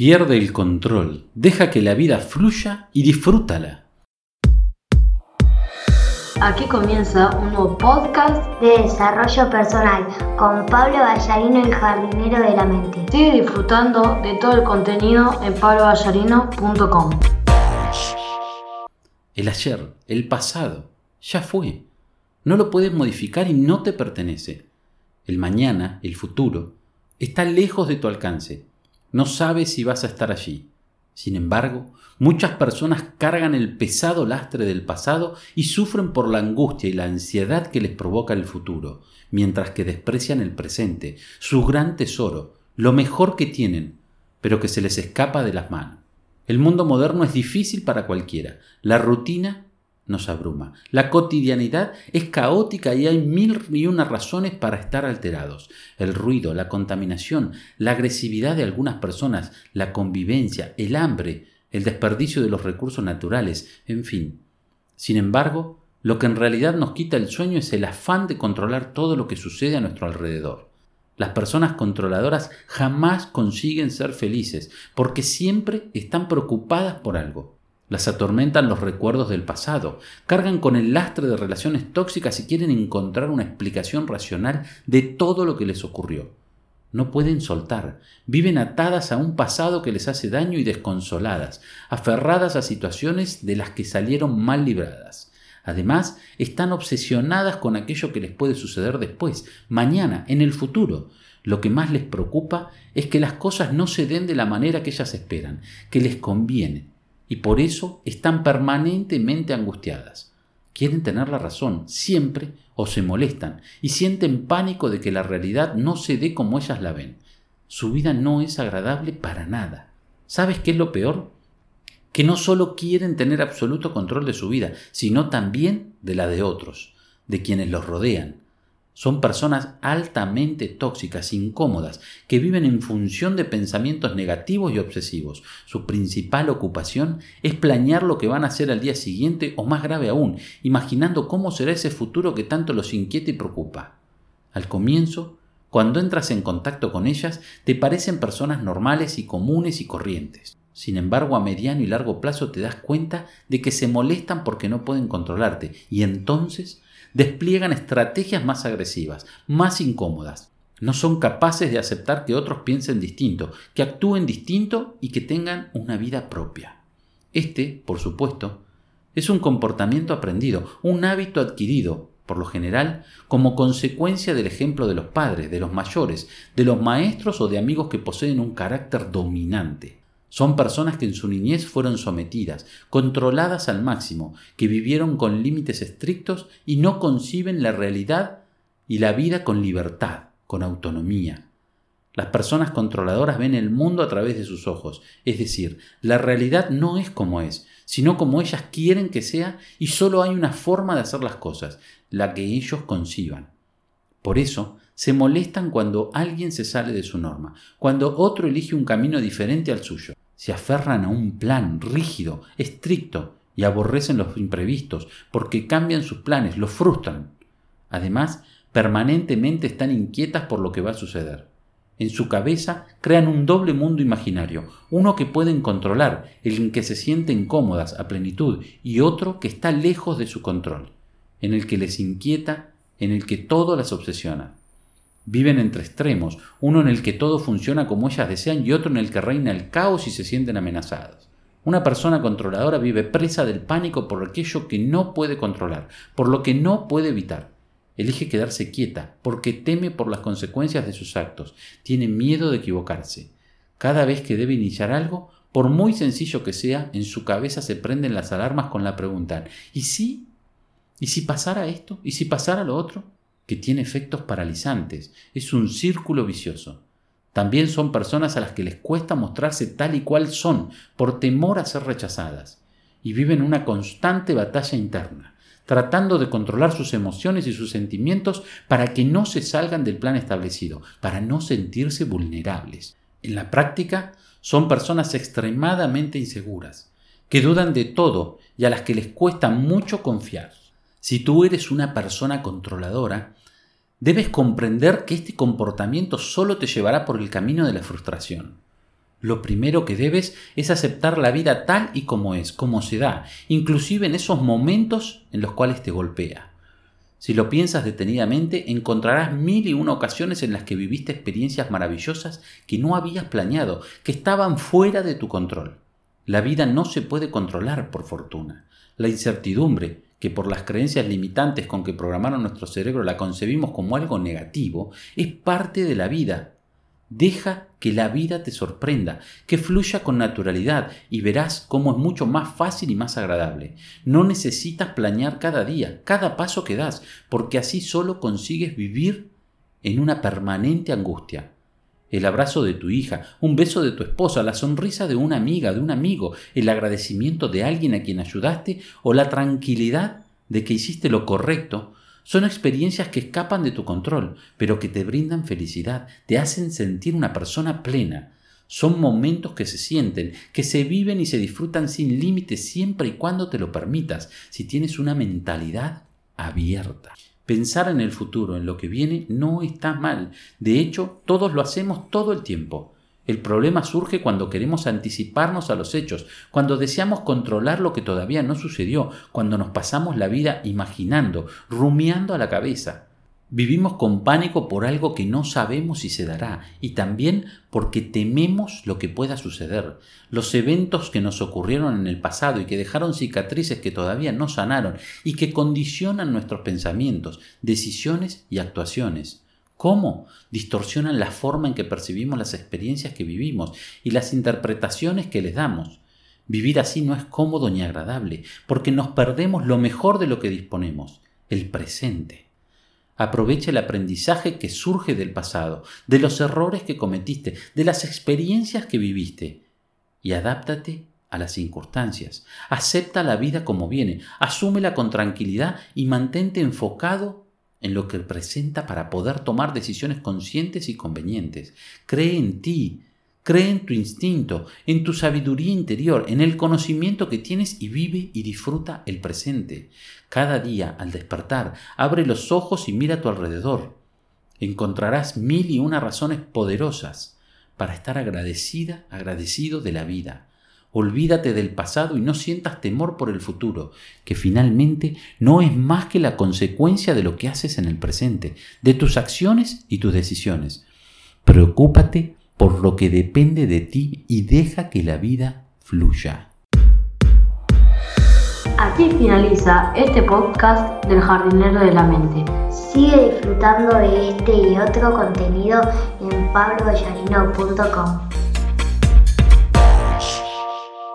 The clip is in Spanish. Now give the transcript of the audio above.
Pierde el control, deja que la vida fluya y disfrútala. Aquí comienza un nuevo podcast de desarrollo personal con Pablo Ballarino, el jardinero de la mente. Sigue disfrutando de todo el contenido en pabloballarino.com. El ayer, el pasado, ya fue. No lo puedes modificar y no te pertenece. El mañana, el futuro, está lejos de tu alcance. No sabes si vas a estar allí. Sin embargo, muchas personas cargan el pesado lastre del pasado y sufren por la angustia y la ansiedad que les provoca el futuro, mientras que desprecian el presente, su gran tesoro, lo mejor que tienen, pero que se les escapa de las manos. El mundo moderno es difícil para cualquiera. La rutina nos abruma. La cotidianidad es caótica y hay mil y una razones para estar alterados. El ruido, la contaminación, la agresividad de algunas personas, la convivencia, el hambre, el desperdicio de los recursos naturales, en fin. Sin embargo, lo que en realidad nos quita el sueño es el afán de controlar todo lo que sucede a nuestro alrededor. Las personas controladoras jamás consiguen ser felices porque siempre están preocupadas por algo. Las atormentan los recuerdos del pasado, cargan con el lastre de relaciones tóxicas y quieren encontrar una explicación racional de todo lo que les ocurrió. No pueden soltar, viven atadas a un pasado que les hace daño y desconsoladas, aferradas a situaciones de las que salieron mal libradas. Además, están obsesionadas con aquello que les puede suceder después, mañana, en el futuro. Lo que más les preocupa es que las cosas no se den de la manera que ellas esperan, que les conviene, y por eso están permanentemente angustiadas. Quieren tener la razón siempre o se molestan y sienten pánico de que la realidad no se dé como ellas la ven. Su vida no es agradable para nada. ¿Sabes qué es lo peor? Que no solo quieren tener absoluto control de su vida, sino también de la de otros, de quienes los rodean, son personas altamente tóxicas, incómodas, que viven en función de pensamientos negativos y obsesivos. Su principal ocupación es planear lo que van a hacer al día siguiente o más grave aún, imaginando cómo será ese futuro que tanto los inquieta y preocupa. Al comienzo, cuando entras en contacto con ellas, te parecen personas normales y comunes y corrientes. Sin embargo, a mediano y largo plazo te das cuenta de que se molestan porque no pueden controlarte y entonces despliegan estrategias más agresivas, más incómodas. No son capaces de aceptar que otros piensen distinto, que actúen distinto y que tengan una vida propia. Este, por supuesto, es un comportamiento aprendido, un hábito adquirido, por lo general, como consecuencia del ejemplo de los padres, de los mayores, de los maestros o de amigos que poseen un carácter dominante. Son personas que en su niñez fueron sometidas, controladas al máximo, que vivieron con límites estrictos y no conciben la realidad y la vida con libertad, con autonomía. Las personas controladoras ven el mundo a través de sus ojos, es decir, la realidad no es como es, sino como ellas quieren que sea y solo hay una forma de hacer las cosas, la que ellos conciban. Por eso, se molestan cuando alguien se sale de su norma, cuando otro elige un camino diferente al suyo se aferran a un plan rígido, estricto, y aborrecen los imprevistos, porque cambian sus planes, los frustran. Además, permanentemente están inquietas por lo que va a suceder. En su cabeza crean un doble mundo imaginario, uno que pueden controlar, el en que se sienten cómodas a plenitud, y otro que está lejos de su control, en el que les inquieta, en el que todo las obsesiona. Viven entre extremos, uno en el que todo funciona como ellas desean y otro en el que reina el caos y se sienten amenazadas. Una persona controladora vive presa del pánico por aquello que no puede controlar, por lo que no puede evitar. Elige quedarse quieta porque teme por las consecuencias de sus actos, tiene miedo de equivocarse. Cada vez que debe iniciar algo, por muy sencillo que sea, en su cabeza se prenden las alarmas con la pregunta ¿y si? ¿Y si pasara esto? ¿Y si pasara lo otro? Que tiene efectos paralizantes. Es un círculo vicioso. También son personas a las que les cuesta mostrarse tal y cual son por temor a ser rechazadas y viven una constante batalla interna, tratando de controlar sus emociones y sus sentimientos para que no se salgan del plan establecido, para no sentirse vulnerables. En la práctica, son personas extremadamente inseguras, que dudan de todo y a las que les cuesta mucho confiar. Si tú eres una persona controladora, debes comprender que este comportamiento solo te llevará por el camino de la frustración. Lo primero que debes es aceptar la vida tal y como es, como se da, inclusive en esos momentos en los cuales te golpea. Si lo piensas detenidamente, encontrarás mil y una ocasiones en las que viviste experiencias maravillosas que no habías planeado, que estaban fuera de tu control. La vida no se puede controlar, por fortuna. La incertidumbre, que por las creencias limitantes con que programaron nuestro cerebro la concebimos como algo negativo, es parte de la vida. Deja que la vida te sorprenda, que fluya con naturalidad y verás cómo es mucho más fácil y más agradable. No necesitas planear cada día, cada paso que das, porque así solo consigues vivir en una permanente angustia el abrazo de tu hija, un beso de tu esposa, la sonrisa de una amiga, de un amigo, el agradecimiento de alguien a quien ayudaste o la tranquilidad de que hiciste lo correcto, son experiencias que escapan de tu control, pero que te brindan felicidad, te hacen sentir una persona plena. Son momentos que se sienten, que se viven y se disfrutan sin límites siempre y cuando te lo permitas, si tienes una mentalidad abierta. Pensar en el futuro, en lo que viene, no está mal. De hecho, todos lo hacemos todo el tiempo. El problema surge cuando queremos anticiparnos a los hechos, cuando deseamos controlar lo que todavía no sucedió, cuando nos pasamos la vida imaginando, rumiando a la cabeza. Vivimos con pánico por algo que no sabemos si se dará y también porque tememos lo que pueda suceder. Los eventos que nos ocurrieron en el pasado y que dejaron cicatrices que todavía no sanaron y que condicionan nuestros pensamientos, decisiones y actuaciones. ¿Cómo? Distorsionan la forma en que percibimos las experiencias que vivimos y las interpretaciones que les damos. Vivir así no es cómodo ni agradable, porque nos perdemos lo mejor de lo que disponemos, el presente. Aprovecha el aprendizaje que surge del pasado, de los errores que cometiste, de las experiencias que viviste y adáptate a las circunstancias. Acepta la vida como viene, asúmela con tranquilidad y mantente enfocado en lo que presenta para poder tomar decisiones conscientes y convenientes. Cree en ti, Cree en tu instinto, en tu sabiduría interior, en el conocimiento que tienes y vive y disfruta el presente. Cada día, al despertar, abre los ojos y mira a tu alrededor. Encontrarás mil y una razones poderosas para estar agradecida, agradecido de la vida. Olvídate del pasado y no sientas temor por el futuro, que finalmente no es más que la consecuencia de lo que haces en el presente, de tus acciones y tus decisiones. Preocúpate por lo que depende de ti y deja que la vida fluya. Aquí finaliza este podcast del jardinero de la mente. Sigue disfrutando de este y otro contenido en pabloballarino.com.